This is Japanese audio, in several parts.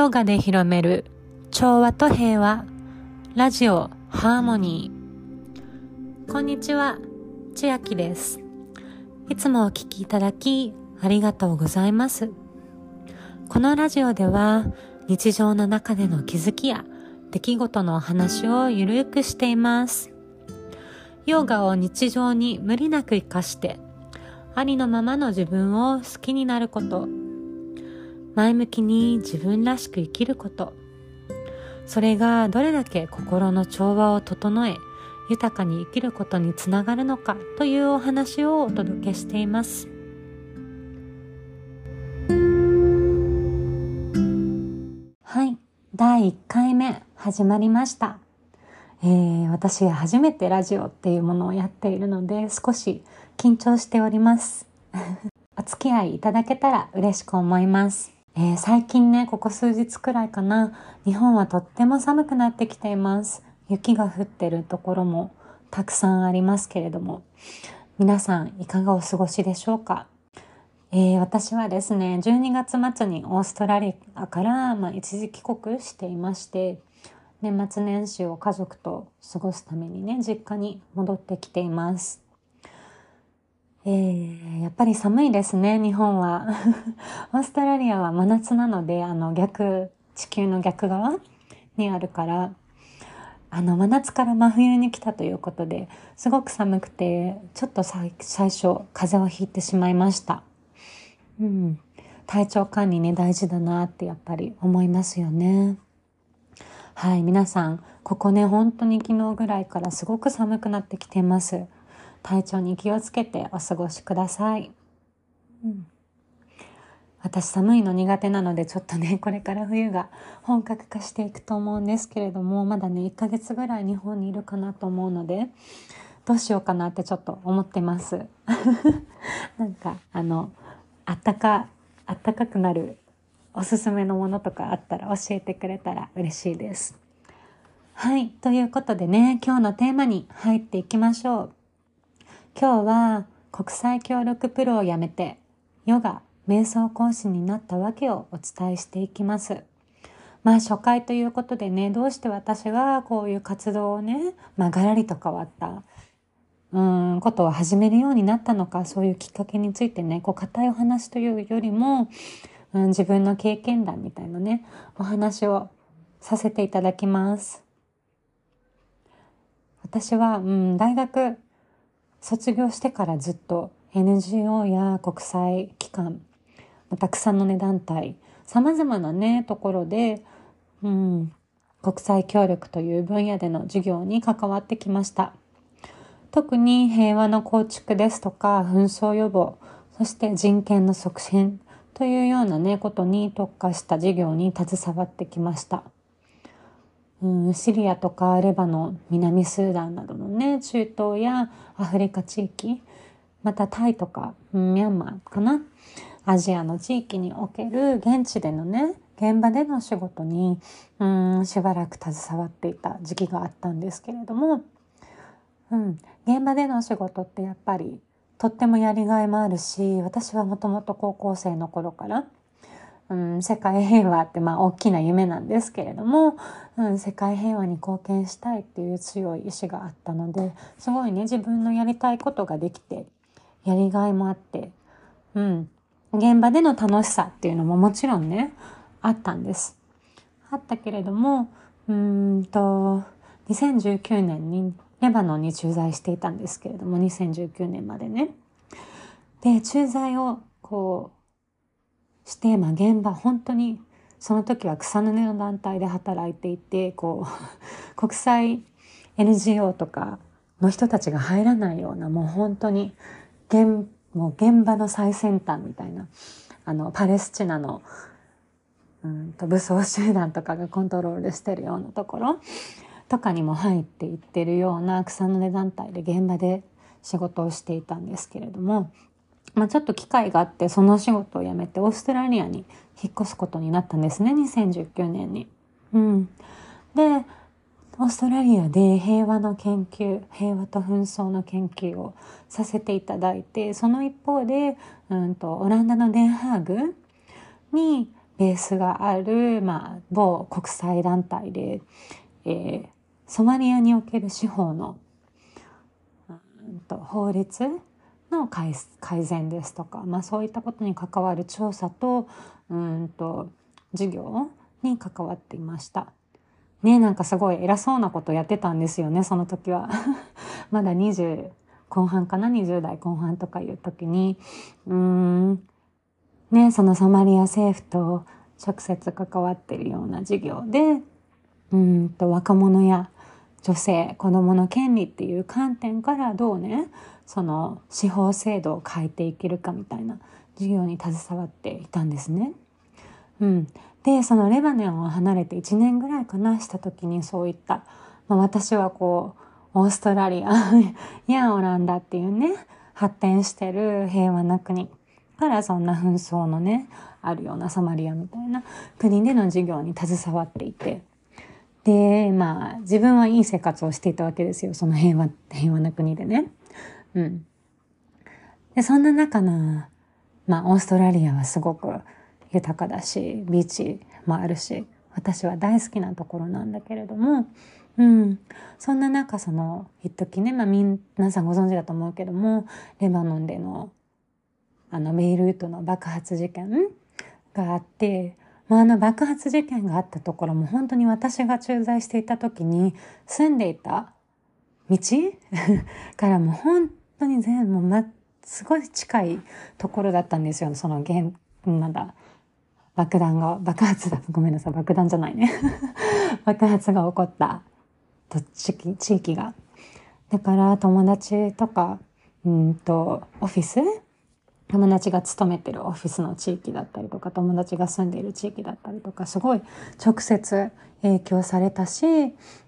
ヨガで広める調和と平和。ラジオハーモニー。こんにちは。千秋です。いつもお聞きいただきありがとうございます。このラジオでは日常の中での気づきや出来事のお話をゆるくしています。ヨガを日常に無理なく活かしてありのままの自分を好きになること。前向きに自分らしく生きること。それがどれだけ心の調和を整え豊かに生きることにつながるのかというお話をお届けしています。はい。第1回目始まりました。えー、私初めてラジオっていうものをやっているので少し緊張しております。お付き合いいただけたら嬉しく思います。えー、最近ね、ここ数日くらいかな、日本はとっても寒くなってきています。雪が降ってるところもたくさんありますけれども、皆さんいかがお過ごしでしょうか？えー、私はですね、12月末にオーストラリアから、まあ、一時帰国していまして、年末年始を家族と過ごすためにね、実家に戻ってきています。えー、やっぱり寒いですね、日本は。オーストラリアは真夏なので、あの逆、地球の逆側にあるから、あの真夏から真冬に来たということで、すごく寒くて、ちょっと最初風邪をひいてしまいました。うん。体調管理ね、大事だなってやっぱり思いますよね。はい、皆さん、ここね、本当に昨日ぐらいからすごく寒くなってきています。体調に気をつけてお過ごしください。うん、私寒いの苦手なのでちょっとね、これから冬が本格化していくと思うんですけれども、まだね、1ヶ月ぐらい日本にいるかなと思うので、どうしようかなってちょっと思ってます。なんか、あの、あったか、あったかくなるおすすめのものとかあったら教えてくれたら嬉しいです。はい。ということでね、今日のテーマに入っていきましょう。今日は国際協力プロを辞めてヨガ、瞑想講師になったわけをお伝えしていきます。まあ初回ということでね、どうして私がこういう活動をね、まあガラリと変わった、うん、ことを始めるようになったのか、そういうきっかけについてね、こう固いお話というよりも、うん、自分の経験談みたいなね、お話をさせていただきます。私は、うん、大学卒業してからずっと NGO や国際機関、たくさんのね、団体、様々なね、ところで、うん、国際協力という分野での授業に関わってきました。特に平和の構築ですとか、紛争予防、そして人権の促進というようなね、ことに特化した授業に携わってきました。うん、シリアとかレバノン、南スーダンなどのね、中東やアフリカ地域、またタイとか、ミャンマーかな。アジアの地域における現地でのね、現場での仕事に、うん、しばらく携わっていた時期があったんですけれども、うん、現場での仕事ってやっぱりとってもやりがいもあるし、私はもともと高校生の頃から、うん、世界平和ってまあ大きな夢なんですけれども、うん、世界平和に貢献したいっていう強い意志があったのですごいね自分のやりたいことができてやりがいもあって、うん、現場での楽しさっていうのももちろんねあったんです。あったけれどもうんと2019年にレバノンに駐在していたんですけれども2019年までね。で駐在をこうして、まあ、現場本当にその時は草の根の団体で働いていてこう 国際 NGO とかの人たちが入らないようなもう本当に現もう現場の最先端みたいなあのパレスチナのうんと武装集団とかがコントロールしてるようなところとかにも入っていってるような草の根団体で現場で仕事をしていたんですけれどもまあ、ちょっと機会があってその仕事を辞めてオーストラリアに引っ越すことになったんですね2019年に。うん、でオーストラリアで平和の研究平和と紛争の研究をさせていただいてその一方で、うんと、オランダのデンハーグにベースがある、まあ、某国際団体で、えー、ソマリアにおける司法の、うんと、法律の改善ですとか、まあ、そういったことに関わる調査とうんと授業に関わっていました。ねなんかすごい偉そうなことやってたんですよねその時は。まだ20後半かな20代後半とかいう時にうーんねそのソマリア政府と直接関わってるような授業でうんと若者や女性子どもの権利っていう観点からどうねその司法制度を変えていけるかみたいな授業に携わっていたんですね。うん、でそのレバノンを離れて1年ぐらいかなした時にそういった、まあ、私はこうオーストラリア やオランダっていうね発展してる平和な国からそんな紛争のねあるようなソマリアみたいな国での授業に携わっていてでまあ自分はいい生活をしていたわけですよその平和平和な国でね。うん、でそんな中のまあオーストラリアはすごく豊かだしビーチもあるし私は大好きなところなんだけれども、うん、そんな中その一時ね、まあ、皆さんご存知だと思うけどもレバノンでのあのメイルートの爆発事件があって、まあ、あの爆発事件があったところも本当に私が駐在していた時に住んでいた道 からも本当に全部、ま、すごい近いところだったんですよその現まだ爆弾が、爆発だ。ごめんなさい、爆弾じゃないね。爆発が起こった地域地域が。だから友達とか、うんと、オフィス？友達が勤めてるオフィスの地域だったりとか、友達が住んでいる地域だったりとか、すごい直接影響されたし、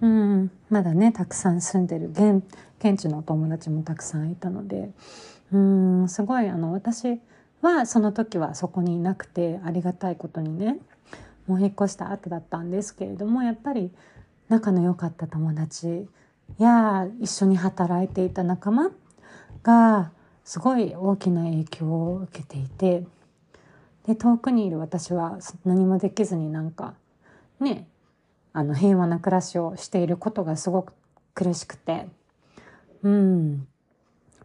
うん、まだね、たくさん住んでる現、現地のお友達もたくさんいたので、うん、すごい、あの、私、はその時はそこにいなくてありがたいことにねもう引っ越した後だったんですけれどもやっぱり仲の良かった友達や一緒に働いていた仲間がすごい大きな影響を受けていてで遠くにいる私は何もできずになんかねあの平和な暮らしをしていることがすごく苦しくて。うん。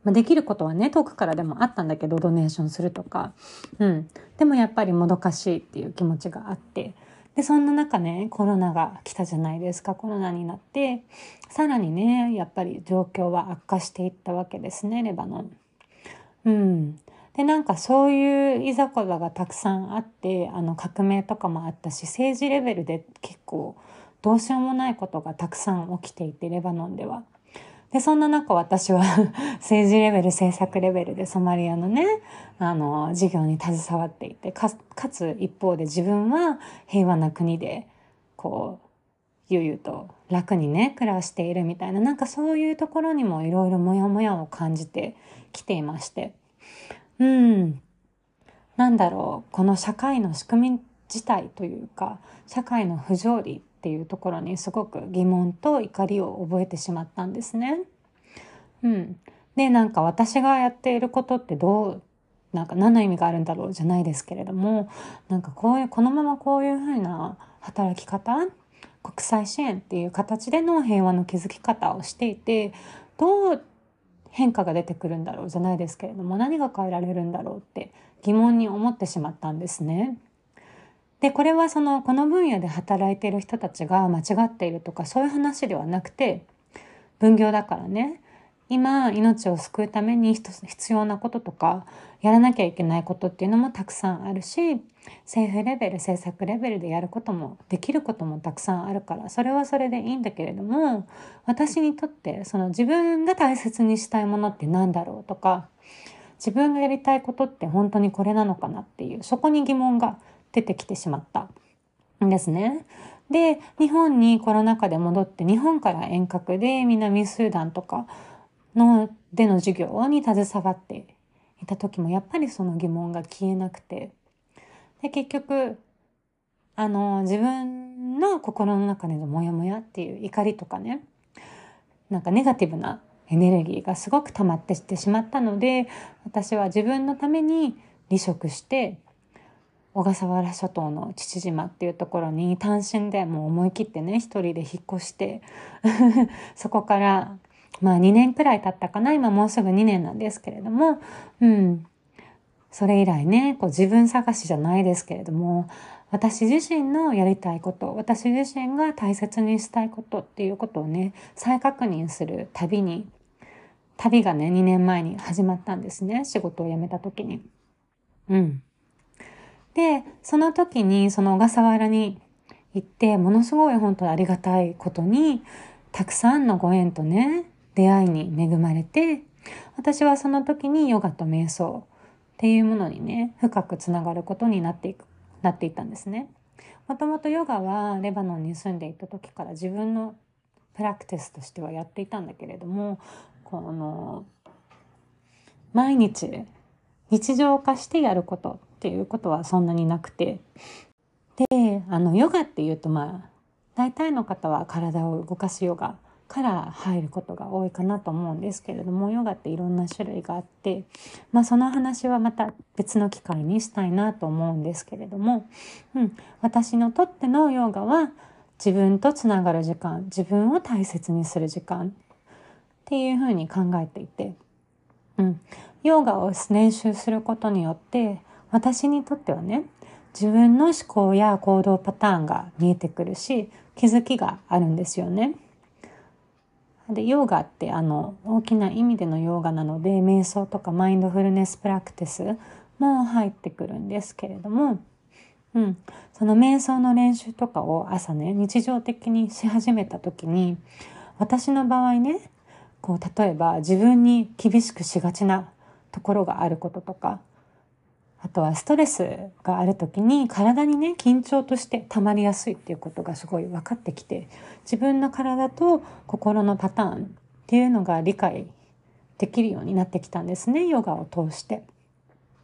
まあ、できることはね遠くからでもあったんだけどドネーションするとか、うん、でもやっぱりもどかしいっていう気持ちがあって。でそんな中ねコロナが来たじゃないですか。コロナになってさらにねやっぱり状況は悪化していったわけですねレバノン。うん、でなんかそういういざこざがたくさんあってあの革命とかもあったし政治レベルで結構どうしようもないことがたくさん起きていてレバノンでは。で、そんな中私は 政治レベル、政策レベルでソマリアのね、あの、授業に携わっていて、かつ一方で自分は平和な国で、こう、悠々と楽にね、暮らしているみたいな、なんかそういうところにもいろいろモヤモヤを感じてきていまして。うん。なんだろう、この社会の仕組み自体というか、社会の不条理っていうところにすごく疑問と怒りを覚えてしまったんですね。うん、でなんか私がやっていることってどうなんか何の意味があるんだろうじゃないですけれどもなんかこういうこのままこういうふうな働き方国際支援っていう形での平和の築き方をしていてどう変化が出てくるんだろうじゃないですけれども何が変えられるんだろうって疑問に思ってしまったんですね。でこれはそのこの分野で働いている人たちが間違っているとかそういう話ではなくて分業だからね。今命を救うために必要なこととかやらなきゃいけないことっていうのもたくさんあるし政府レベル政策レベルでやることもできることもたくさんあるからそれはそれでいいんだけれども私にとってその自分が大切にしたいものって何だろうとか自分がやりたいことって本当にこれなのかなっていうそこに疑問が出てきてしまったんですね。で日本にコロナ禍で戻って日本から遠隔で南スーダンとかのでの授業に携わっていた時もやっぱりその疑問が消えなくてで結局あの自分の心の中でのモヤモヤっていう怒りとかねなんかネガティブなエネルギーがすごく溜まってしてしまったので私は自分のために離職して小笠原諸島の父島っていうところに単身でもう思い切ってね一人で引っ越して そこからまあ2年くらい経ったかな今もうすぐ2年なんですけれどもうんそれ以来ねこう自分探しじゃないですけれども私自身のやりたいこと私自身が大切にしたいことっていうことをね再確認する旅に旅がね2年前に始まったんですね仕事を辞めた時に。うん。でその時にその小笠原に行ってものすごい本当にありがたいことにたくさんのご縁とね出会いに恵まれて私はその時にヨガと瞑想っていうものにね深くつながることになっていくなっていったんですね。もともとヨガはレバノンに住んでいた時から自分のプラクティスとしてはやっていたんだけれどもこの毎日日常化してやることっていうことはそんなになくて。であのヨガっていうとまあ大体の方は体を動かすヨガから入ることが多いかなと思うんですけれどもヨガっていろんな種類があって、まあ、その話はまた別の機会にしたいなと思うんですけれども、うん、私のとってのヨガは自分とつながる時間自分を大切にする時間っていうふうに考えていて、うん、ヨガを練習することによって私にとってはね自分の思考や行動パターンが見えてくるし気づきがあるんですよね。でヨガってあの大きな意味でのヨガなので瞑想とかマインドフルネスプラクティスも入ってくるんですけれども、うん、その瞑想の練習とかを朝ね日常的にし始めた時に私の場合ねこう例えば自分に厳しくしがちなところがあることとかあとはストレスがある時に体にね緊張として溜まりやすいっていうことがすごい分かってきて自分の体と心のパターンっていうのが理解できるようになってきたんですねヨガを通して。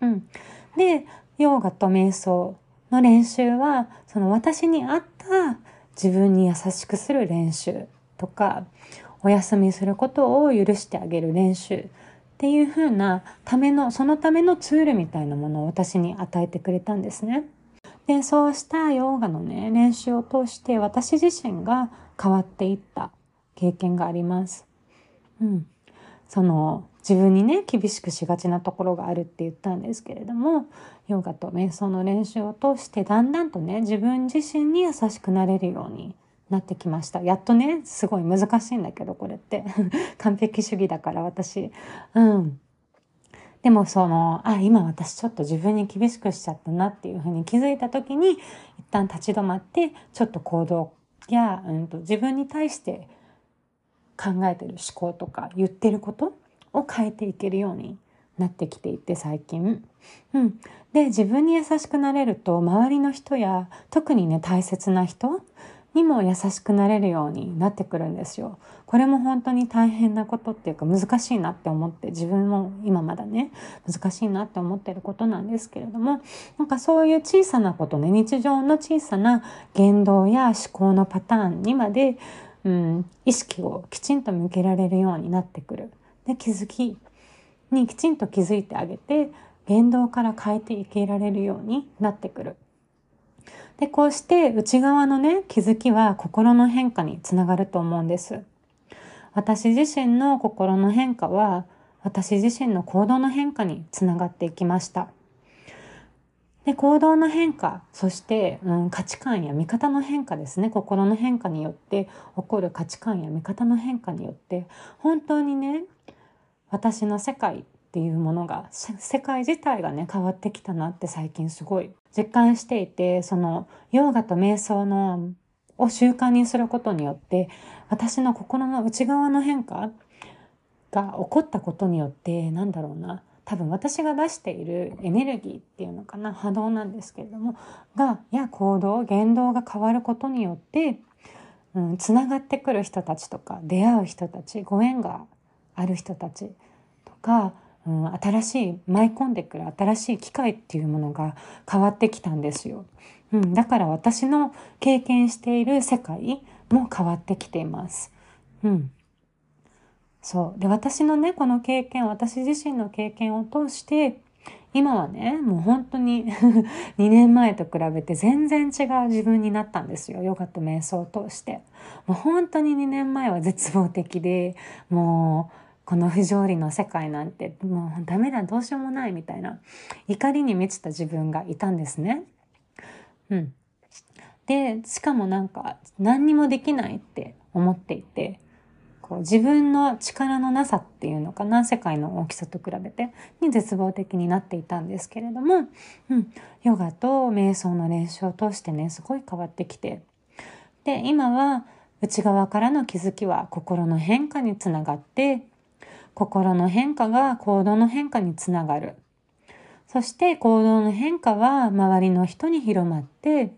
うん、でヨガと瞑想の練習はその私に合った自分に優しくする練習とかお休みすることを許してあげる練習っていう風なためのそのためのツールみたいなものを私に与えてくれたんですね。でそうしたヨガのね練習を通して私自身が変わっていった経験があります。うん、その自分にね厳しくしがちなところがあるって言ったんですけれどもヨガと瞑想の練習を通してだんだんとね自分自身に優しくなれるようになってきました。やっとねすごい難しいんだけどこれって。完璧主義だから私。うん。でもそのあ今私ちょっと自分に厳しくしちゃったなっていうふうに気づいた時に一旦立ち止まってちょっと行動や、うんと、自分に対して考えてる思考とか言ってることを変えていけるようになってきていて最近。うん、で自分に優しくなれると周りの人や特にね大切な人にも優しくなれるようになってくるんですよ。これも本当に大変なことっていうか難しいなって思って自分も今まだね難しいなって思ってることなんですけれどもなんかそういう小さなことね日常の小さな言動や思考のパターンにまで、うん、意識をきちんと向けられるようになってくる。で気づきにきちんと気づいてあげて言動から変えていけられるようになってくる。で、こうして内側のね、気づきは心の変化につながると思うんです。私自身の心の変化は、私自身の行動の変化につながっていきました。で行動の変化そして、うん、価値観や見方の変化ですね心の変化によって起こる価値観や見方の変化によって本当にね私の世界っていうものが世界自体がね変わってきたなって最近すごい実感していてそのヨーガと瞑想のを習慣にすることによって私の心の内側の変化が起こったことによってなんだろうな。多分私が出しているエネルギーっていうのかな。波動なんですけれども。がや行動言動が変わることによってうん、つながってくる人たちとか出会う人たちご縁がある人たちとかうん、新しい舞い込んでくる新しい機会っていうものが変わってきたんですよ。うん、だから私の経験している世界も変わってきています。うん。そう。で、私のね、この経験、私自身の経験を通して、今はねもう本当に 2年前と比べて全然違う自分になったんですよヨガと瞑想を通してもう本当に2年前は絶望的でもうこの不条理の世界なんてもうダメだどうしようもないみたいな怒りに満ちた自分がいたんですね。うん、でしかもなんか何にもできないって思っていてこう自分の力のなさっていうのかな世界の大きさと比べてに絶望的になっていたんですけれども、うん、ヨガと瞑想の練習を通してねすごい変わってきてで今は内側からの気づきは心の変化につながって心の変化が行動の変化につながる。そして行動の変化は周りの人に広まって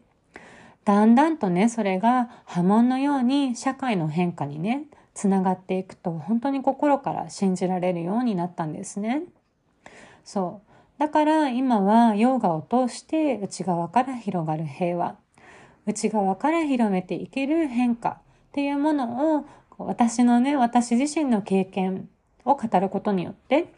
だんだんとねそれが波紋のように社会の変化にねつながっていくと本当に心から信じられるようになったんですね。そう。だから今はヨガを通して内側から広がる平和。内側から広めていける変化っていうものを私のね私自身の経験を語ることによって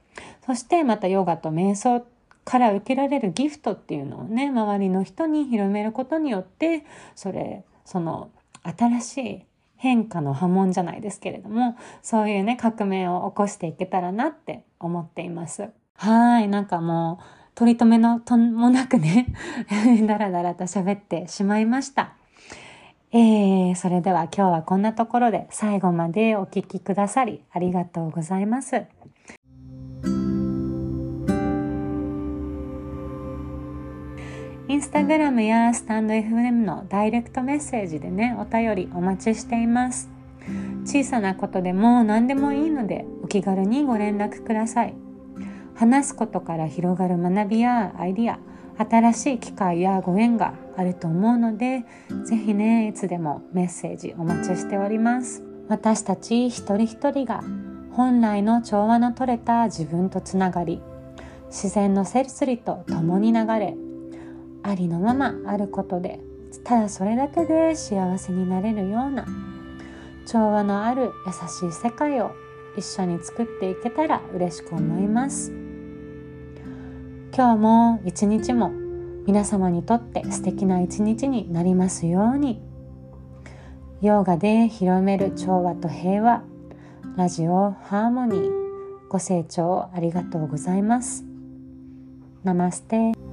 そしてまたヨガと瞑想から受けられるギフトっていうのをね周りの人に広めることによってそれその新しい変化の波紋じゃないですけれども、そういうね、革命を起こしていけたらなって思っています。はい、なんかもう、取り留めのともなくね、だらだらと喋ってしまいました。えー、それでは今日はこんなところで最後までお聴きくださりありがとうございます。インスタグラムやスタンド FM のダイレクトメッセージでね、お便りお待ちしています。小さなことでも何でもいいのでお気軽にご連絡ください。話すことから広がる学びやアイディア、新しい機会やご縁があると思うので、ぜひね、いつでもメッセージお待ちしております。私たち一人一人が本来の調和の取れた自分とつながり、自然の摂理と共に流れ、ありのままあることでただそれだけで幸せになれるような調和のある優しい世界を一緒に作っていけたら嬉しく思います今日も一日も皆様にとって素敵な一日になりますように。ヨガで広める調和と平和。ラジオハーモニー。ご清聴ありがとうございます。ナマステ。